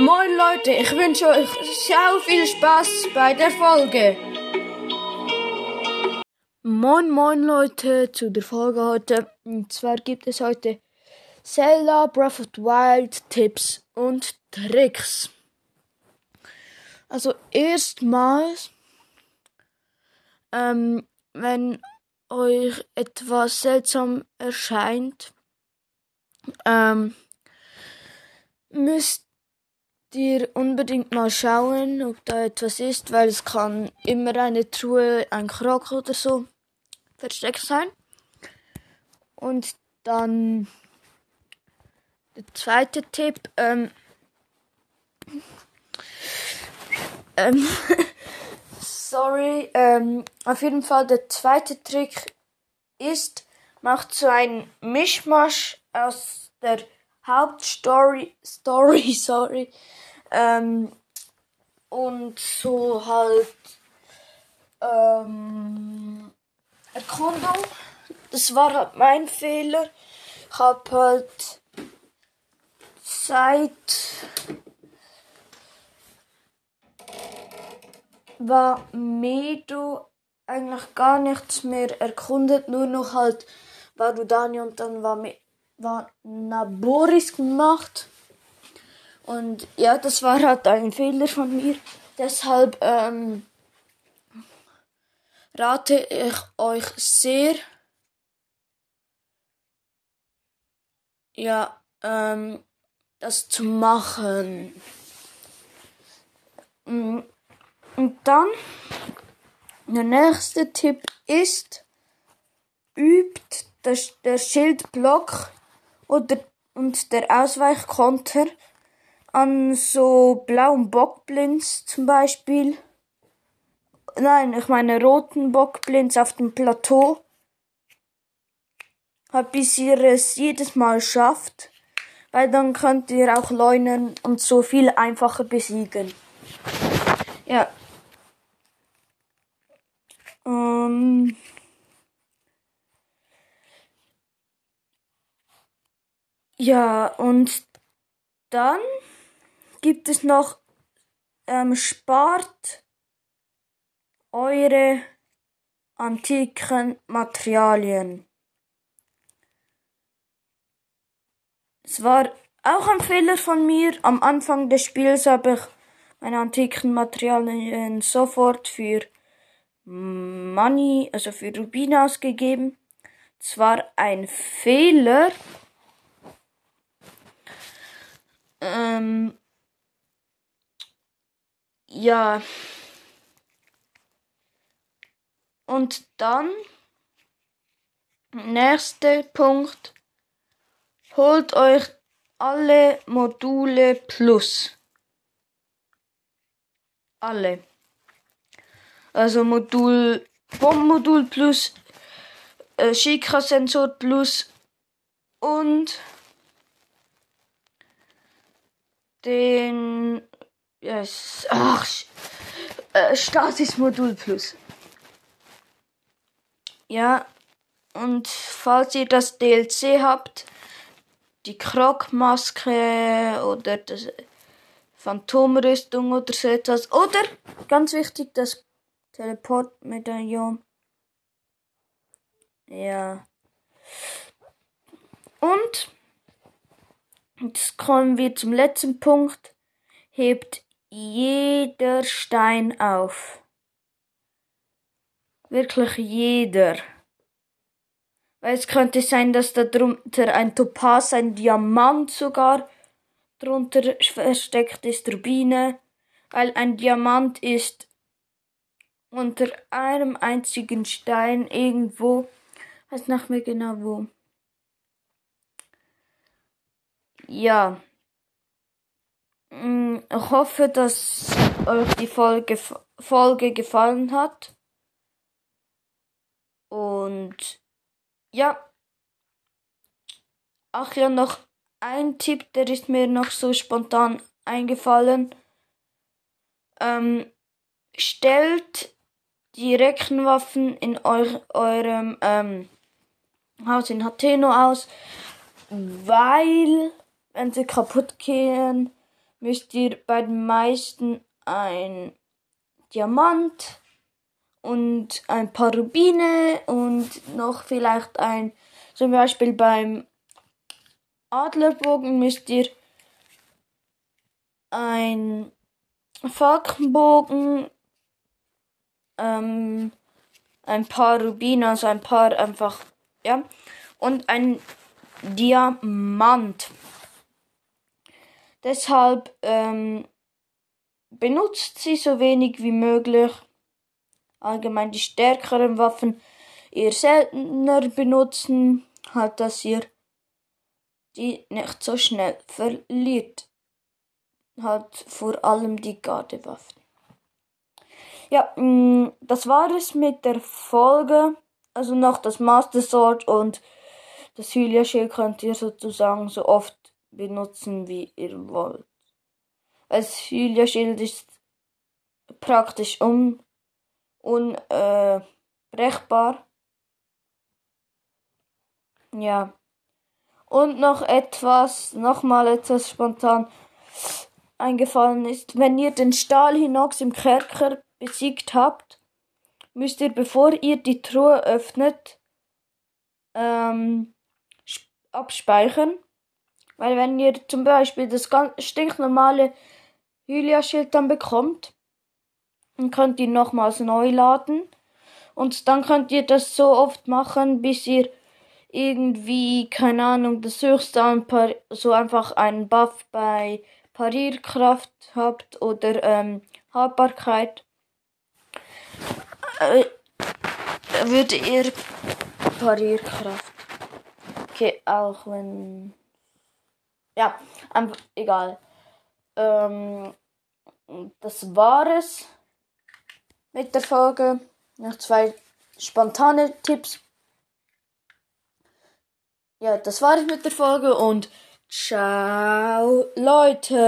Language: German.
Moin Leute, ich wünsche euch sehr viel Spaß bei der Folge. Moin Moin Leute zu der Folge heute. Und zwar gibt es heute Zelda Breath of the Wild Tipps und Tricks. Also erstmals, ähm, wenn euch etwas seltsam erscheint, ähm, müsst ihr unbedingt mal schauen, ob da etwas ist, weil es kann immer eine Truhe, ein Krog oder so versteckt sein. Und dann der zweite Tipp, ähm, ähm, sorry, ähm, auf jeden Fall der zweite Trick ist, macht so ein Mischmasch aus der Hauptstory, Story, sorry, ähm, und so halt, ähm, Erkundung. Das war halt mein Fehler. Ich hab halt seit war Medo eigentlich gar nichts mehr erkundet, nur noch halt Varudani und dann war, war Naboris gemacht. Und ja, das war halt ein Fehler von mir. Deshalb ähm, rate ich euch sehr, ja, ähm, das zu machen. Mm, und dann, der nächste Tipp ist, übt das, der Schildblock oder, und der Ausweichkonter an so blauen Bockblinds zum Beispiel. Nein, ich meine roten Bockblinds auf dem Plateau. Halt bis ihr es jedes Mal schafft. Weil dann könnt ihr auch Leunen und so viel einfacher besiegen. Ja. Ähm. Ja, und dann gibt es noch ähm, spart eure antiken Materialien. Es war auch ein Fehler von mir. Am Anfang des Spiels habe ich meine antiken Materialien sofort für Money, also für Rubin ausgegeben. Es war ein Fehler. Ähm, ja. Und dann, nächster Punkt, holt euch alle Module plus. Alle. Also Modul, Bombmodul plus, äh, Shikra-Sensor plus und den, yes, ach, äh, Stasis-Modul plus. Ja, und falls ihr das DLC habt, die Krogmaske oder das Phantomrüstung oder so etwas. Oder, ganz wichtig, das Teleportmedaillon. Ja. Und, jetzt kommen wir zum letzten Punkt. Hebt jeder Stein auf. Wirklich jeder. Weil es könnte sein, dass da drunter ein Topaz, ein Diamant sogar drunter versteckt ist, Rubine. Weil ein Diamant ist unter einem einzigen Stein irgendwo. Weiß nicht mehr genau wo. Ja. Mm, ich hoffe, dass euch die Folge, Folge gefallen hat. Und ja. Ach ja, noch ein Tipp, der ist mir noch so spontan eingefallen. Ähm, stellt die Reckenwaffen in eur, eurem ähm, Haus in Hateno aus, weil, wenn sie kaputt gehen, müsst ihr bei den meisten ein Diamant und ein paar Rubine und noch vielleicht ein, zum Beispiel beim Adlerbogen müsst ihr ein Falkenbogen, ähm, ein paar Rubine, also ein paar einfach, ja, und ein Diamant. Deshalb ähm, benutzt sie so wenig wie möglich. Allgemein die stärkeren Waffen eher seltener benutzen, halt dass ihr die nicht so schnell verliert. Halt vor allem die Gardewaffen. Ja, mm, das war es mit der Folge. Also noch das Master Sword und das Hylia Schild könnt ihr sozusagen so oft benutzen, wie ihr wollt. Das Hylia Schild ist praktisch un, unbrechbar. Äh, ja. Und noch etwas, nochmal etwas spontan eingefallen ist. Wenn ihr den Stahlhinox im Kerker besiegt habt, müsst ihr, bevor ihr die Truhe öffnet, ähm, abspeichern. Weil wenn ihr zum Beispiel das ganz stinknormale Hylia-Schild dann bekommt, dann könnt ihr nochmals neu laden. Und dann könnt ihr das so oft machen, bis ihr irgendwie, keine Ahnung, das höchste an Par so einfach einen Buff bei Parierkraft habt oder ähm, Haltbarkeit. Äh, würde ihr Parierkraft. Okay, auch wenn. Ja, einfach egal. Ähm, das war es mit der Folge. Noch zwei spontane Tipps. Ja, das war es mit der Folge und ciao Leute.